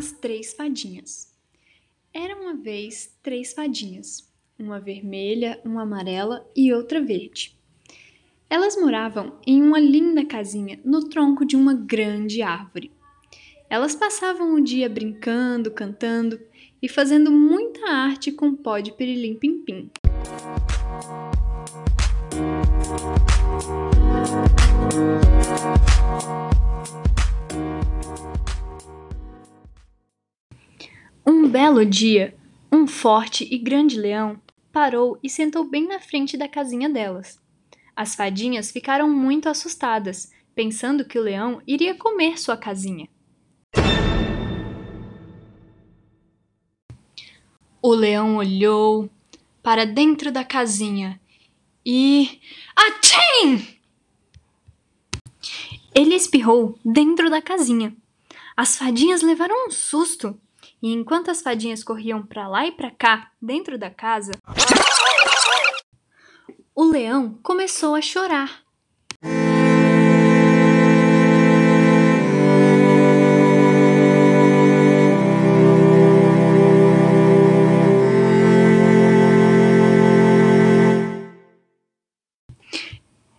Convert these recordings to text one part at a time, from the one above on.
As Três Fadinhas Era uma vez três fadinhas, uma vermelha, uma amarela e outra verde. Elas moravam em uma linda casinha no tronco de uma grande árvore. Elas passavam o dia brincando, cantando e fazendo muita arte com pó de pirilim-pim-pim. Um belo dia, um forte e grande leão parou e sentou bem na frente da casinha delas. As fadinhas ficaram muito assustadas, pensando que o leão iria comer sua casinha. O leão olhou para dentro da casinha e. Atchim! Ele espirrou dentro da casinha. As fadinhas levaram um susto e enquanto as fadinhas corriam para lá e para cá, dentro da casa, o leão começou a chorar.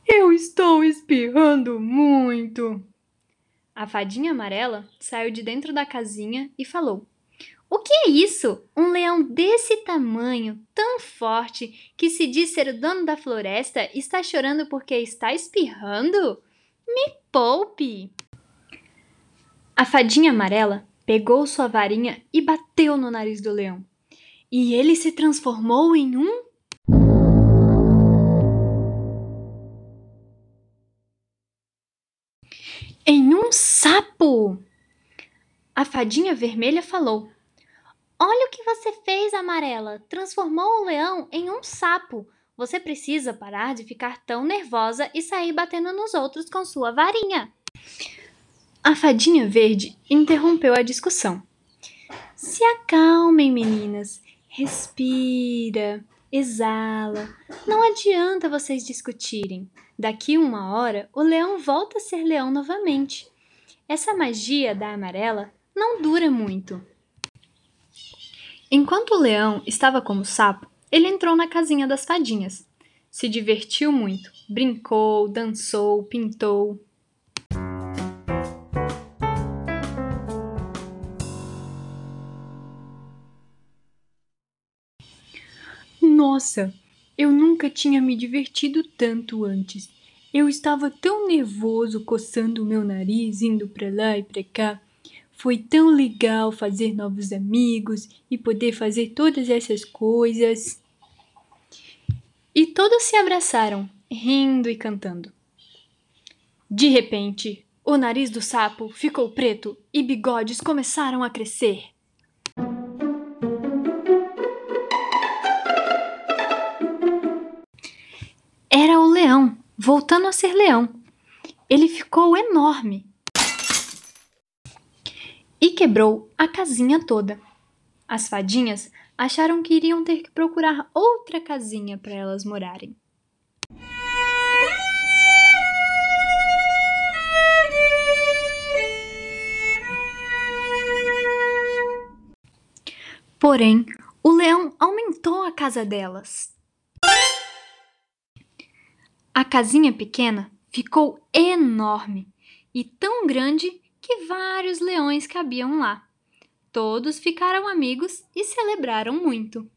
Eu estou espirrando muito. A fadinha amarela saiu de dentro da casinha e falou: o que é isso? Um leão desse tamanho, tão forte, que se diz ser o dono da floresta, está chorando porque está espirrando? Me poupe! A fadinha amarela pegou sua varinha e bateu no nariz do leão. E ele se transformou em um. Em um sapo! A fadinha vermelha falou: Olha o que você fez, Amarela! Transformou o leão em um sapo. Você precisa parar de ficar tão nervosa e sair batendo nos outros com sua varinha. A fadinha verde interrompeu a discussão. Se acalmem, meninas. Respira, exala. Não adianta vocês discutirem. Daqui uma hora, o leão volta a ser leão novamente. Essa magia da amarela não dura muito. Enquanto o leão estava como sapo, ele entrou na casinha das fadinhas. Se divertiu muito, brincou, dançou, pintou. Nossa, eu nunca tinha me divertido tanto antes. Eu estava tão nervoso coçando o meu nariz, indo para lá e para cá. Foi tão legal fazer novos amigos e poder fazer todas essas coisas. E todos se abraçaram, rindo e cantando. De repente, o nariz do sapo ficou preto e bigodes começaram a crescer. Era o leão, voltando a ser leão. Ele ficou enorme e quebrou a casinha toda. As fadinhas acharam que iriam ter que procurar outra casinha para elas morarem. Porém, o leão aumentou a casa delas. A casinha pequena ficou enorme e tão grande que vários leões cabiam lá. Todos ficaram amigos e celebraram muito.